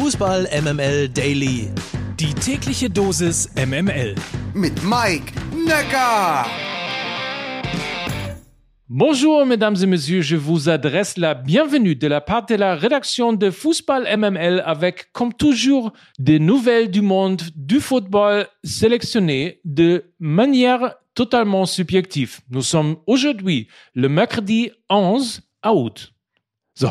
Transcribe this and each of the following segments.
Fußball MML Daily. Die tägliche Dosis MML. Mit Mike Necker. Bonjour, mesdames et messieurs, je vous adresse la bienvenue de la part de la rédaction de Football MML avec, comme toujours, des nouvelles du monde du football sélectionnées de manière totalement subjective. Nous sommes aujourd'hui le mercredi 11 août. So.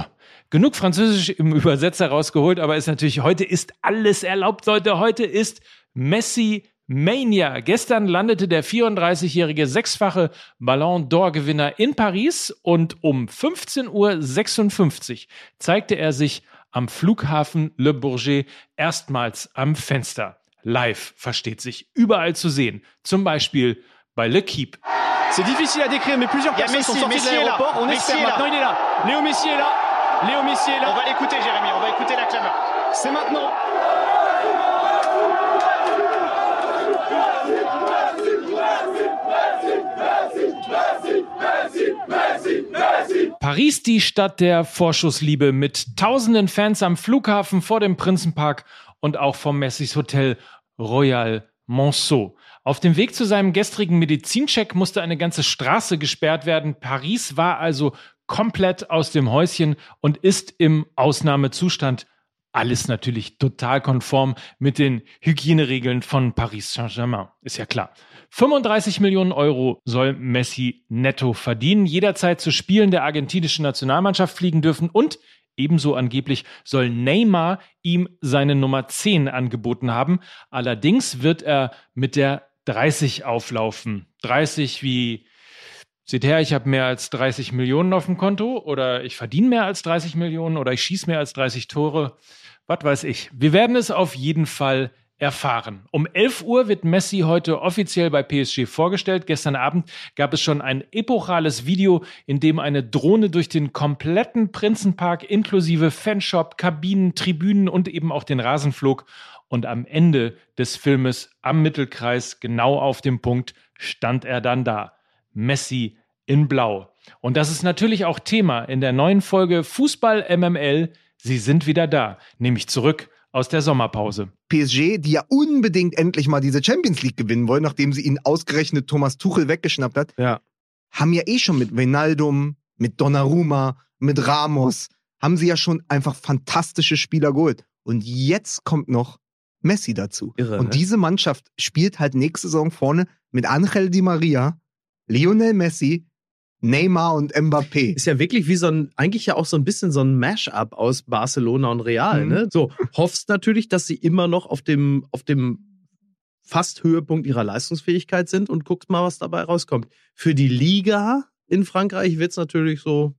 Genug Französisch im Übersetzer rausgeholt, aber ist natürlich, heute ist alles erlaubt, Leute. Heute ist Messi Mania. Gestern landete der 34-jährige sechsfache Ballon d'Or-Gewinner in Paris und um 15.56 Uhr zeigte er sich am Flughafen Le Bourget erstmals am Fenster. Live, versteht sich, überall zu sehen. Zum Beispiel bei Le Keep. C'est difficile à décrire, mais plusieurs personnes Messi, sont sorties Messi de l'aéroport. On Messi espère maintenant, il est là. Léo Messi est là. Léo Messi est là. On va l'écouter, Jérémy, on va écouter la clameur. C'est maintenant. Paris, die Stadt der Vorschussliebe mit tausenden Fans am Flughafen vor dem Prinzenpark und auch vom Messis Hotel Royal Monceau. Auf dem Weg zu seinem gestrigen Medizincheck musste eine ganze Straße gesperrt werden. Paris war also komplett aus dem Häuschen und ist im Ausnahmezustand. Alles natürlich total konform mit den Hygieneregeln von Paris Saint-Germain. Ist ja klar. 35 Millionen Euro soll Messi netto verdienen, jederzeit zu Spielen der argentinischen Nationalmannschaft fliegen dürfen und ebenso angeblich soll Neymar ihm seine Nummer 10 angeboten haben. Allerdings wird er mit der 30 auflaufen. 30 wie Seht her, ich habe mehr als 30 Millionen auf dem Konto oder ich verdiene mehr als 30 Millionen oder ich schieße mehr als 30 Tore. Was weiß ich. Wir werden es auf jeden Fall erfahren. Um 11 Uhr wird Messi heute offiziell bei PSG vorgestellt. Gestern Abend gab es schon ein epochales Video, in dem eine Drohne durch den kompletten Prinzenpark inklusive Fanshop, Kabinen, Tribünen und eben auch den Rasen flog. Und am Ende des Filmes am Mittelkreis, genau auf dem Punkt, stand er dann da. Messi in Blau. Und das ist natürlich auch Thema in der neuen Folge Fußball MML. Sie sind wieder da, nämlich zurück aus der Sommerpause. PSG, die ja unbedingt endlich mal diese Champions League gewinnen wollen, nachdem sie ihnen ausgerechnet Thomas Tuchel weggeschnappt hat, Ja. haben ja eh schon mit Wijnaldum, mit Donnarumma, mit Ramos, haben sie ja schon einfach fantastische Spieler geholt. Und jetzt kommt noch Messi dazu. Irre, Und ne? diese Mannschaft spielt halt nächste Saison vorne mit Angel Di Maria, Lionel Messi, Neymar und Mbappé. Ist ja wirklich wie so ein, eigentlich ja auch so ein bisschen so ein Mash-up aus Barcelona und Real, Mhm. ne? So, hoffst natürlich, dass sie immer noch auf dem, auf dem fast Höhepunkt ihrer Leistungsfähigkeit sind und guckst mal, was dabei rauskommt. Für die Liga in Frankreich wird es natürlich so,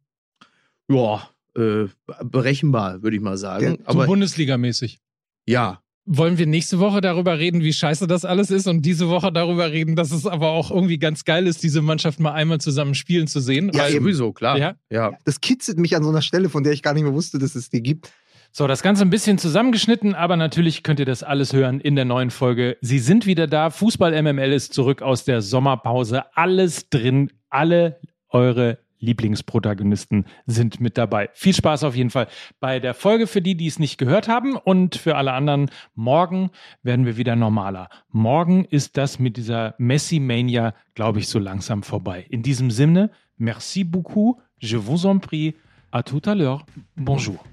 ja, äh, berechenbar, würde ich mal sagen. Ja, So Aber Bundesliga-mäßig. ja, Wollen wir nächste Woche darüber reden, wie scheiße das alles ist und diese Woche darüber reden, dass es aber auch irgendwie ganz geil ist, diese Mannschaft mal einmal zusammen spielen zu sehen? Ja, Weil- eben. sowieso, klar. Ja. ja. Das kitzelt mich an so einer Stelle, von der ich gar nicht mehr wusste, dass es die gibt. So, das Ganze ein bisschen zusammengeschnitten, aber natürlich könnt ihr das alles hören in der neuen Folge. Sie sind wieder da. Fußball MML ist zurück aus der Sommerpause. Alles drin, alle eure Lieblingsprotagonisten sind mit dabei. Viel Spaß auf jeden Fall bei der Folge für die, die es nicht gehört haben und für alle anderen. Morgen werden wir wieder normaler. Morgen ist das mit dieser Messi-Mania, glaube ich, so langsam vorbei. In diesem Sinne, merci beaucoup, je vous en prie, à tout à l'heure, bonjour.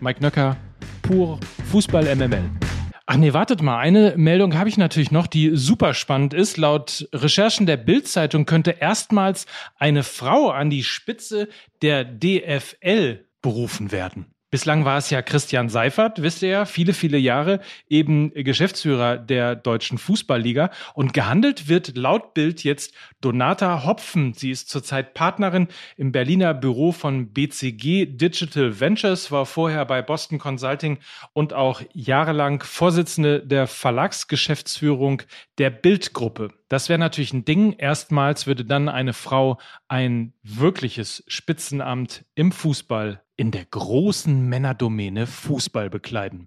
Mike Nöcker, pur Fußball MML. Ach nee, wartet mal, eine Meldung habe ich natürlich noch, die super spannend ist. Laut Recherchen der Bild-Zeitung könnte erstmals eine Frau an die Spitze der DFL berufen werden. Bislang war es ja Christian Seifert, wisst ihr ja, viele, viele Jahre eben Geschäftsführer der deutschen Fußballliga. Und gehandelt wird laut Bild jetzt Donata Hopfen. Sie ist zurzeit Partnerin im Berliner Büro von BCG Digital Ventures, war vorher bei Boston Consulting und auch jahrelang Vorsitzende der Verlagsgeschäftsführung der Bildgruppe. Das wäre natürlich ein Ding. Erstmals würde dann eine Frau ein wirkliches Spitzenamt im Fußball in der großen Männerdomäne Fußball bekleiden.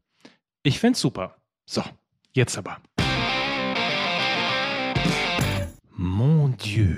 Ich find's super. So, jetzt aber. Mon Dieu.